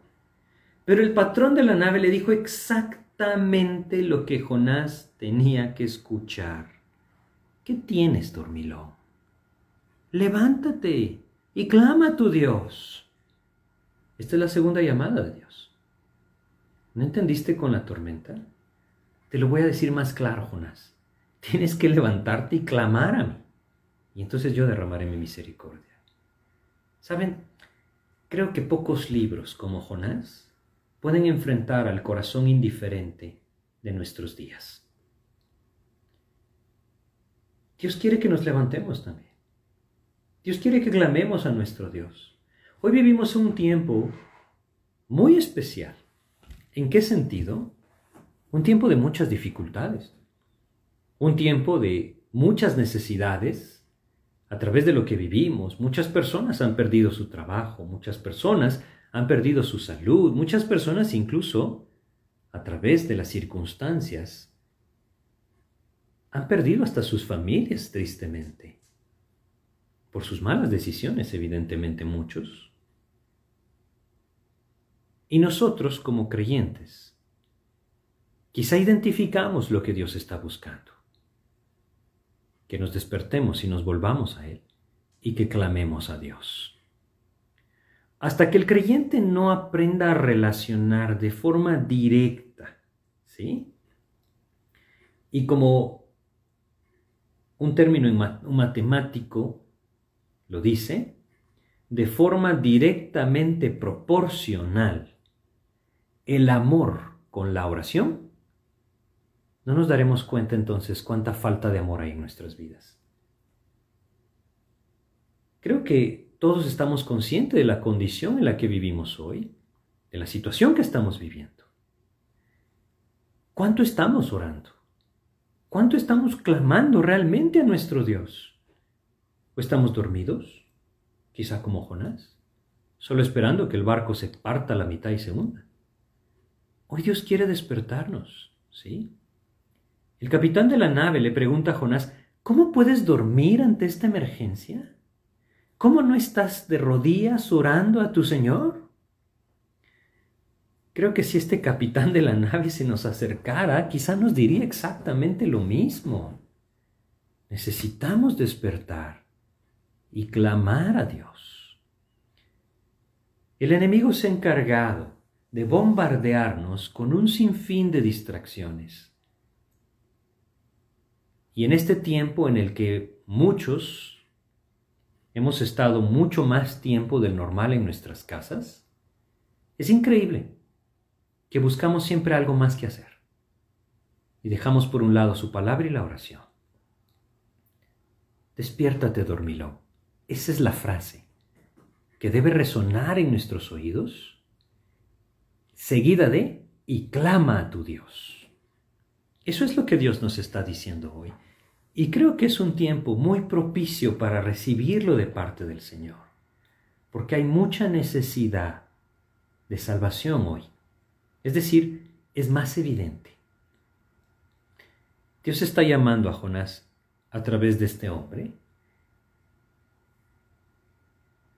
A: Pero el patrón de la nave le dijo exactamente lo que Jonás tenía que escuchar. ¿Qué tienes, dormilón? Levántate y clama a tu Dios. Esta es la segunda llamada de Dios. ¿No entendiste con la tormenta? Te lo voy a decir más claro, Jonás. Tienes que levantarte y clamar a mí. Y entonces yo derramaré mi misericordia. ¿Saben? Creo que pocos libros como Jonás pueden enfrentar al corazón indiferente de nuestros días. Dios quiere que nos levantemos también. Dios quiere que clamemos a nuestro Dios. Hoy vivimos un tiempo muy especial. ¿En qué sentido? Un tiempo de muchas dificultades. Un tiempo de muchas necesidades. A través de lo que vivimos, muchas personas han perdido su trabajo, muchas personas han perdido su salud, muchas personas incluso, a través de las circunstancias, han perdido hasta sus familias, tristemente. Por sus malas decisiones, evidentemente, muchos. Y nosotros como creyentes, quizá identificamos lo que Dios está buscando. Que nos despertemos y nos volvamos a Él y que clamemos a Dios. Hasta que el creyente no aprenda a relacionar de forma directa, ¿sí? Y como un término matemático lo dice, de forma directamente proporcional el amor con la oración, no nos daremos cuenta entonces cuánta falta de amor hay en nuestras vidas. Creo que todos estamos conscientes de la condición en la que vivimos hoy, de la situación que estamos viviendo. ¿Cuánto estamos orando? ¿Cuánto estamos clamando realmente a nuestro Dios? ¿O estamos dormidos? Quizá como Jonás, solo esperando que el barco se parta a la mitad y se hunda. Hoy Dios quiere despertarnos, ¿sí? El capitán de la nave le pregunta a Jonás, ¿cómo puedes dormir ante esta emergencia? ¿Cómo no estás de rodillas orando a tu Señor? Creo que si este capitán de la nave se nos acercara, quizá nos diría exactamente lo mismo. Necesitamos despertar y clamar a Dios. El enemigo se ha encargado de bombardearnos con un sinfín de distracciones. Y en este tiempo en el que muchos hemos estado mucho más tiempo del normal en nuestras casas, es increíble que buscamos siempre algo más que hacer y dejamos por un lado su palabra y la oración. Despiértate, dormilón. Esa es la frase que debe resonar en nuestros oídos seguida de y clama a tu Dios. Eso es lo que Dios nos está diciendo hoy. Y creo que es un tiempo muy propicio para recibirlo de parte del Señor, porque hay mucha necesidad de salvación hoy. Es decir, es más evidente. Dios está llamando a Jonás a través de este hombre.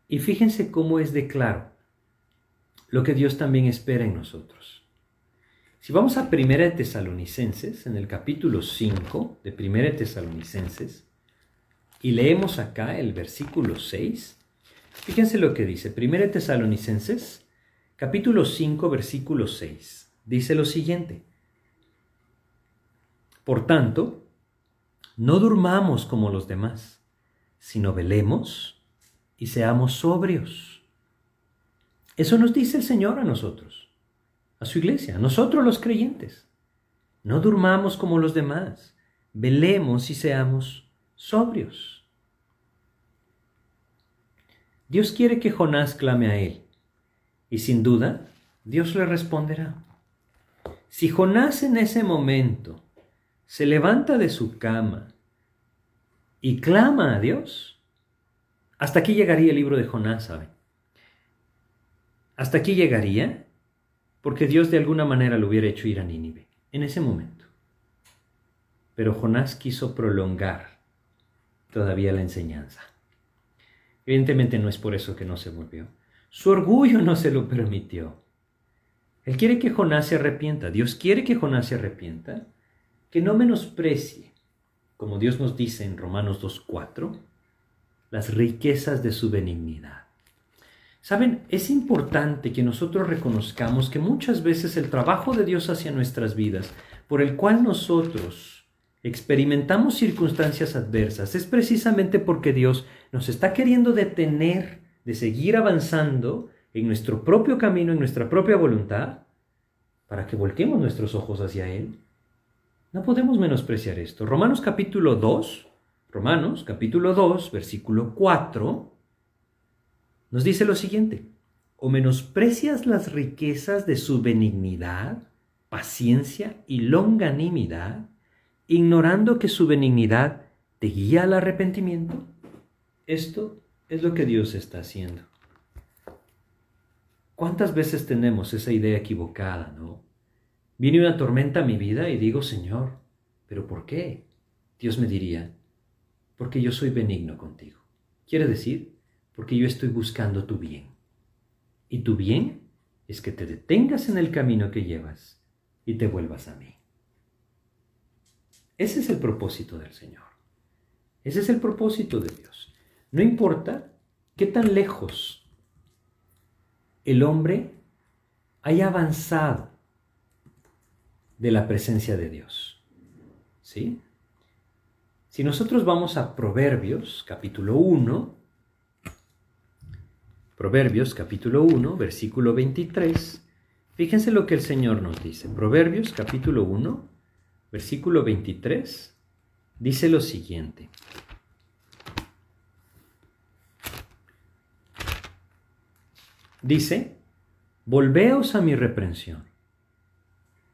A: Y fíjense cómo es de claro lo que Dios también espera en nosotros. Si vamos a Primera de Tesalonicenses, en el capítulo 5 de Primera de Tesalonicenses, y leemos acá el versículo 6, fíjense lo que dice. Primera de Tesalonicenses, capítulo 5, versículo 6, dice lo siguiente. Por tanto, no durmamos como los demás, sino velemos y seamos sobrios. Eso nos dice el Señor a nosotros, a su iglesia, nosotros los creyentes. No durmamos como los demás, velemos y seamos sobrios. Dios quiere que Jonás clame a Él, y sin duda Dios le responderá. Si Jonás en ese momento se levanta de su cama y clama a Dios, hasta aquí llegaría el libro de Jonás, ¿saben? Hasta aquí llegaría porque Dios de alguna manera lo hubiera hecho ir a Nínive en ese momento. Pero Jonás quiso prolongar todavía la enseñanza. Evidentemente no es por eso que no se volvió. Su orgullo no se lo permitió. Él quiere que Jonás se arrepienta. Dios quiere que Jonás se arrepienta, que no menosprecie, como Dios nos dice en Romanos 2.4, las riquezas de su benignidad. Saben, es importante que nosotros reconozcamos que muchas veces el trabajo de Dios hacia nuestras vidas, por el cual nosotros experimentamos circunstancias adversas, es precisamente porque Dios nos está queriendo detener de seguir avanzando en nuestro propio camino, en nuestra propia voluntad, para que volquemos nuestros ojos hacia Él. No podemos menospreciar esto. Romanos capítulo 2, Romanos capítulo 2, versículo 4, nos dice lo siguiente, o menosprecias las riquezas de su benignidad, paciencia y longanimidad, ignorando que su benignidad te guía al arrepentimiento. Esto es lo que Dios está haciendo. ¿Cuántas veces tenemos esa idea equivocada, no? Viene una tormenta a mi vida y digo, Señor, ¿pero por qué? Dios me diría, porque yo soy benigno contigo. Quiere decir, porque yo estoy buscando tu bien. Y tu bien es que te detengas en el camino que llevas y te vuelvas a mí. Ese es el propósito del Señor. Ese es el propósito de Dios. No importa qué tan lejos el hombre haya avanzado de la presencia de Dios. ¿Sí? Si nosotros vamos a Proverbios, capítulo 1, Proverbios, capítulo 1, versículo 23, fíjense lo que el Señor nos dice. Proverbios, capítulo 1, versículo 23, dice lo siguiente. Dice, volveos a mi reprensión.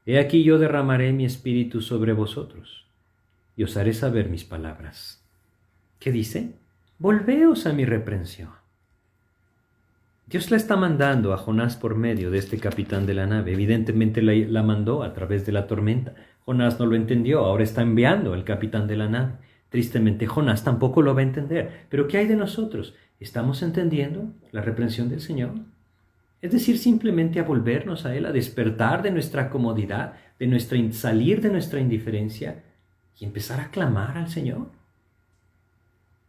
A: He aquí yo derramaré mi espíritu sobre vosotros y os haré saber mis palabras. ¿Qué dice? Volveos a mi reprensión. Dios la está mandando a Jonás por medio de este capitán de la nave. Evidentemente la, la, mandó a través de la tormenta. Jonás no lo entendió, ahora está enviando al capitán de la nave. Tristemente Jonás tampoco lo va a entender. Pero ¿qué hay de nosotros? ¿Estamos entendiendo la reprensión del Señor? Es decir, simplemente a volvernos a Él, a despertar de nuestra comodidad, de nuestra, salir de nuestra indiferencia y empezar a clamar al Señor.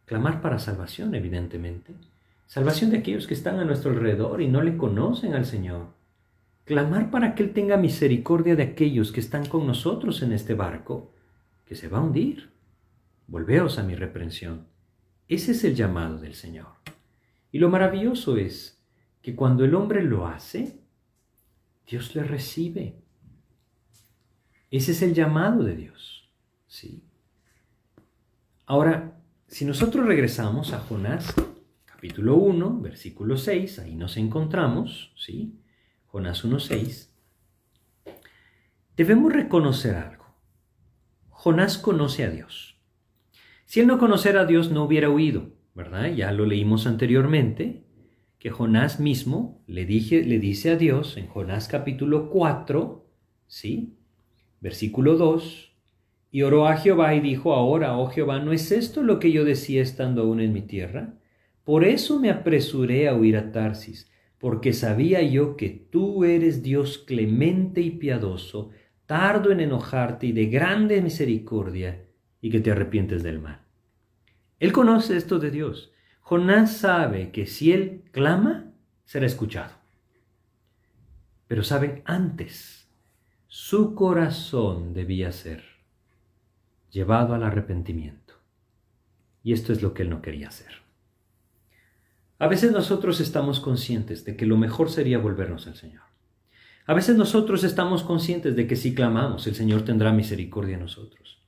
A: Clamar para salvación, evidentemente. Salvación de aquellos que están a nuestro alrededor y no le conocen al Señor. Clamar para que Él tenga misericordia de aquellos que están con nosotros en este barco, que se va a hundir. Volveos a mi reprensión. Ese es el llamado del Señor. Y lo maravilloso es que cuando el hombre lo hace, Dios le recibe. Ese es el llamado de Dios. ¿sí? Ahora, si nosotros regresamos a Jonás, capítulo 1, versículo 6, ahí nos encontramos, ¿sí? Jonás 1.6, debemos reconocer algo. Jonás conoce a Dios. Si él no conociera a Dios, no hubiera huido, ¿verdad? Ya lo leímos anteriormente, que Jonás mismo le, dije, le dice a Dios en Jonás capítulo 4, ¿sí? Versículo 2, y oró a Jehová y dijo, ahora, oh Jehová, ¿no es esto lo que yo decía estando aún en mi tierra? Por eso me apresuré a huir a Tarsis, porque sabía yo que tú eres Dios clemente y piadoso, tardo en enojarte y de grande misericordia, y que te arrepientes del mal. Él conoce esto de Dios. Jonás sabe que si él clama, será escuchado. Pero saben, antes, su corazón debía ser llevado al arrepentimiento. Y esto es lo que él no quería hacer. A veces nosotros estamos conscientes de que lo mejor sería volvernos al Señor. A veces nosotros estamos conscientes de que si clamamos, el Señor tendrá misericordia de nosotros.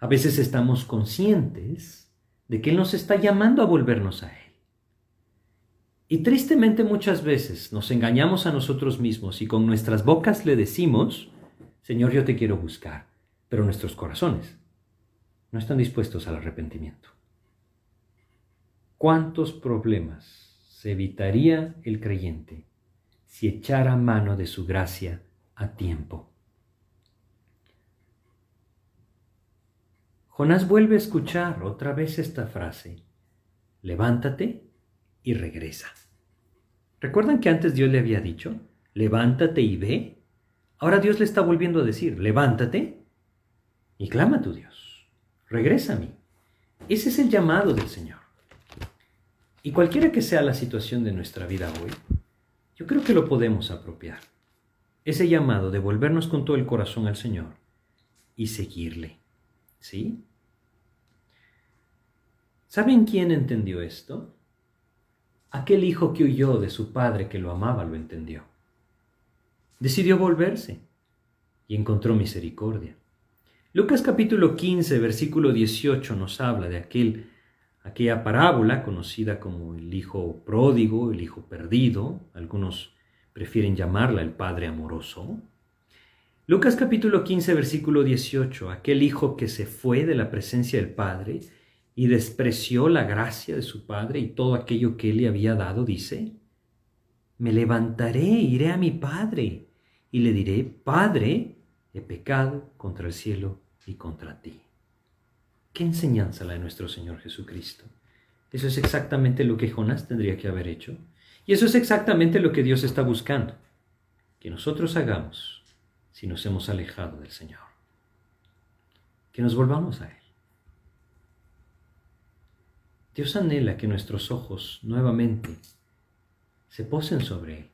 A: A veces estamos conscientes de que Él nos está llamando a volvernos a Él. Y tristemente muchas veces nos engañamos a nosotros mismos y con nuestras bocas le decimos, Señor, yo te quiero buscar, pero nuestros corazones no están dispuestos al arrepentimiento. ¿Cuántos problemas se evitaría el creyente si echara mano de su gracia a tiempo? Jonás vuelve a escuchar otra vez esta frase. levántate y regresa. ¿Recuerdan que antes Dios le había dicho, levántate y ve? Ahora Dios le está volviendo a decir, levántate y clama a tu Dios, regresa a mí. Ese es el llamado del Señor. Y cualquiera que sea la situación de nuestra vida hoy, yo creo que lo podemos apropiar. Ese llamado de volvernos con todo el corazón al Señor y seguirle. ¿Sí? ¿Saben quién entendió esto? Aquel hijo que huyó de su padre que lo amaba lo entendió. Decidió volverse y encontró misericordia. Lucas capítulo 15, versículo 18 nos habla de aquel, aquella parábola conocida como el hijo pródigo, el hijo perdido, algunos prefieren llamarla el padre amoroso. Lucas capítulo 15, versículo 18, aquel hijo que se fue de la presencia del padre, y despreció la gracia de su padre y todo aquello que él le había dado, dice, me levantaré, iré a mi padre y le diré, Padre, he pecado contra el cielo y contra ti. ¿Qué enseñanza la de nuestro Señor Jesucristo? Eso es exactamente lo que Jonás tendría que haber hecho. Y eso es exactamente lo que Dios está buscando, que nosotros hagamos si nos hemos alejado del Señor. Que nos volvamos a Él. Dios anhela que nuestros ojos nuevamente se posen sobre Él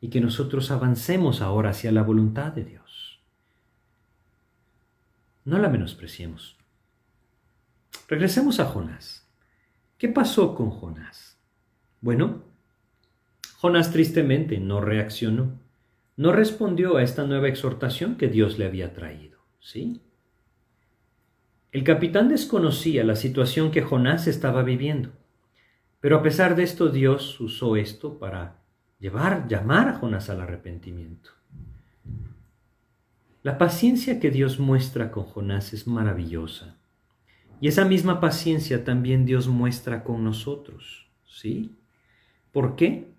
A: y que nosotros avancemos ahora hacia la voluntad de Dios. No la menospreciemos. Regresemos a Jonás. ¿Qué pasó con Jonás? Bueno, Jonás tristemente no reaccionó, no respondió a esta nueva exhortación que Dios le había traído, ¿sí? El capitán desconocía la situación que Jonás estaba viviendo, pero a pesar de esto Dios usó esto para llevar, llamar a Jonás al arrepentimiento. La paciencia que Dios muestra con Jonás es maravillosa. Y esa misma paciencia también Dios muestra con nosotros. ¿Sí? ¿Por qué?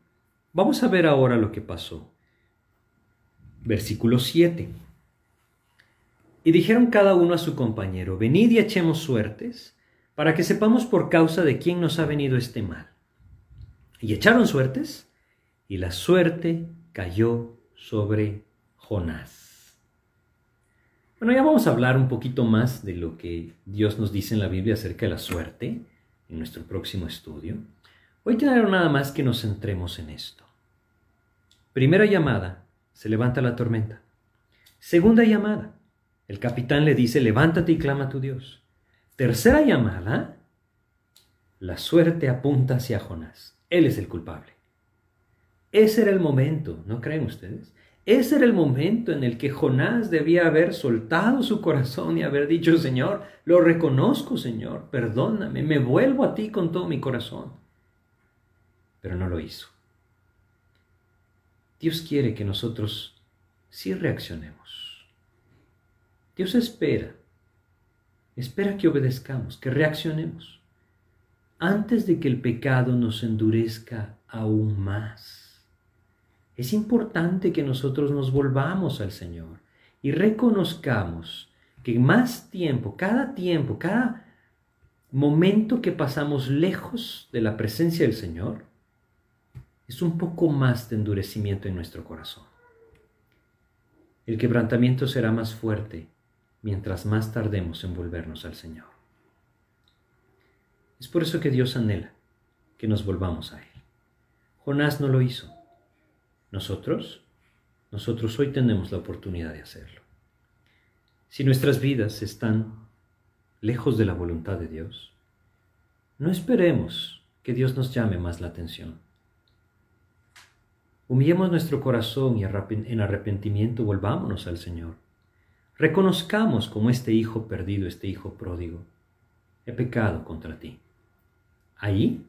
A: Vamos a ver ahora lo que pasó. Versículo 7. Y dijeron cada uno a su compañero, venid y echemos suertes, para que sepamos por causa de quién nos ha venido este mal. Y echaron suertes, y la suerte cayó sobre Jonás. Bueno, ya vamos a hablar un poquito más de lo que Dios nos dice en la Biblia acerca de la suerte en nuestro próximo estudio. Hoy quiero nada más que nos centremos en esto. Primera llamada, se levanta la tormenta. Segunda llamada, el capitán le dice, levántate y clama a tu Dios. Tercera llamada, la suerte apunta hacia Jonás. Él es el culpable. Ese era el momento, ¿no creen ustedes? Ese era el momento en el que Jonás debía haber soltado su corazón y haber dicho, Señor, lo reconozco, Señor, perdóname, me vuelvo a ti con todo mi corazón. Pero no lo hizo. Dios quiere que nosotros sí reaccionemos. Dios espera, espera que obedezcamos, que reaccionemos, antes de que el pecado nos endurezca aún más. Es importante que nosotros nos volvamos al Señor y reconozcamos que más tiempo, cada tiempo, cada momento que pasamos lejos de la presencia del Señor, es un poco más de endurecimiento en nuestro corazón. El quebrantamiento será más fuerte mientras más tardemos en volvernos al Señor. Es por eso que Dios anhela que nos volvamos a Él. Jonás no lo hizo. Nosotros, nosotros hoy tenemos la oportunidad de hacerlo. Si nuestras vidas están lejos de la voluntad de Dios, no esperemos que Dios nos llame más la atención. Humillemos nuestro corazón y en arrepentimiento volvámonos al Señor. Reconozcamos como este hijo perdido, este hijo pródigo, he pecado contra ti. Ahí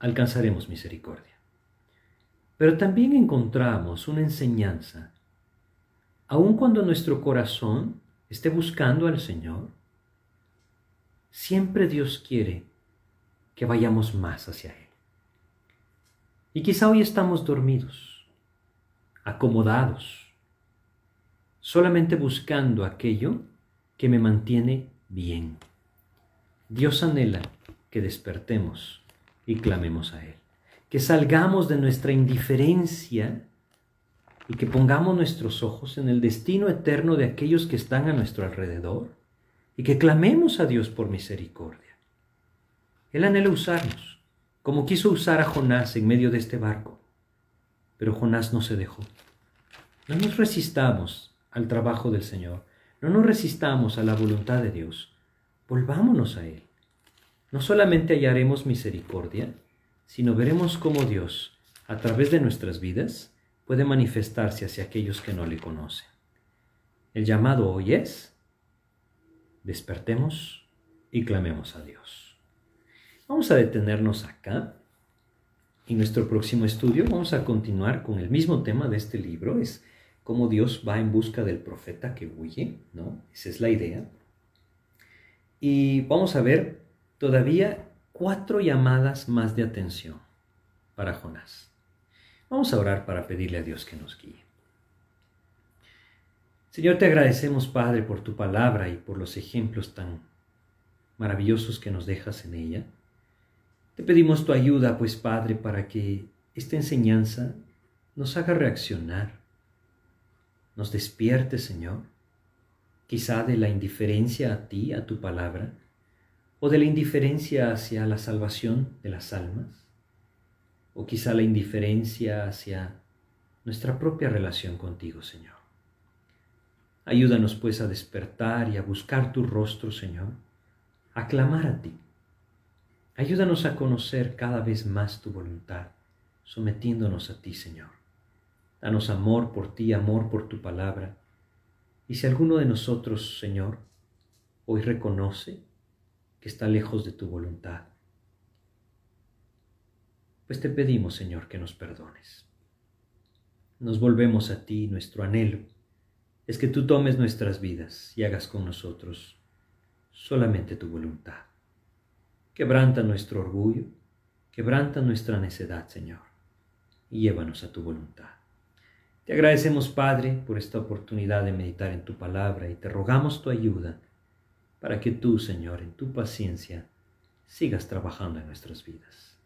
A: alcanzaremos misericordia. Pero también encontramos una enseñanza, aun cuando nuestro corazón esté buscando al Señor, siempre Dios quiere que vayamos más hacia Él. Y quizá hoy estamos dormidos, acomodados, solamente buscando aquello que me mantiene bien. Dios anhela que despertemos y clamemos a Él. Que salgamos de nuestra indiferencia y que pongamos nuestros ojos en el destino eterno de aquellos que están a nuestro alrededor y que clamemos a Dios por misericordia. Él anhela usarnos, como quiso usar a Jonás en medio de este barco, pero Jonás no se dejó. No nos resistamos al trabajo del Señor, no nos resistamos a la voluntad de Dios, volvámonos a Él. No solamente hallaremos misericordia, sino veremos cómo Dios, a través de nuestras vidas, puede manifestarse hacia aquellos que no le conocen. El llamado hoy es, despertemos y clamemos a Dios. Vamos a detenernos acá. En nuestro próximo estudio vamos a continuar con el mismo tema de este libro, es cómo Dios va en busca del profeta que huye, ¿no? Esa es la idea. Y vamos a ver todavía cuatro llamadas más de atención para Jonás. Vamos a orar para pedirle a Dios que nos guíe. Señor, te agradecemos, Padre, por tu palabra y por los ejemplos tan maravillosos que nos dejas en ella. Te pedimos tu ayuda, pues, Padre, para que esta enseñanza nos haga reaccionar, nos despierte, Señor, quizá de la indiferencia a ti, a tu palabra, o de la indiferencia hacia la salvación de las almas, o quizá la indiferencia hacia nuestra propia relación contigo, Señor. Ayúdanos pues a despertar y a buscar tu rostro, Señor, a clamar a ti. Ayúdanos a conocer cada vez más tu voluntad, sometiéndonos a ti, Señor. Danos amor por ti, amor por tu palabra. Y si alguno de nosotros, Señor, hoy reconoce que está lejos de tu voluntad. Pues te pedimos, Señor, que nos perdones. Nos volvemos a ti, nuestro anhelo es que tú tomes nuestras vidas y hagas con nosotros solamente tu voluntad. Quebranta nuestro orgullo, quebranta nuestra necedad, Señor, y llévanos a tu voluntad. Te agradecemos, Padre, por esta oportunidad de meditar en tu palabra y te rogamos tu ayuda para que tú, Señor, en tu paciencia, sigas trabajando en nuestras vidas.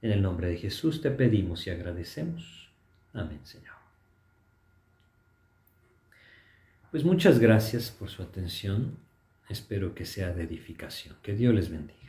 A: En el nombre de Jesús te pedimos y agradecemos. Amén, Señor. Pues muchas gracias por su atención. Espero que sea de edificación. Que Dios les bendiga.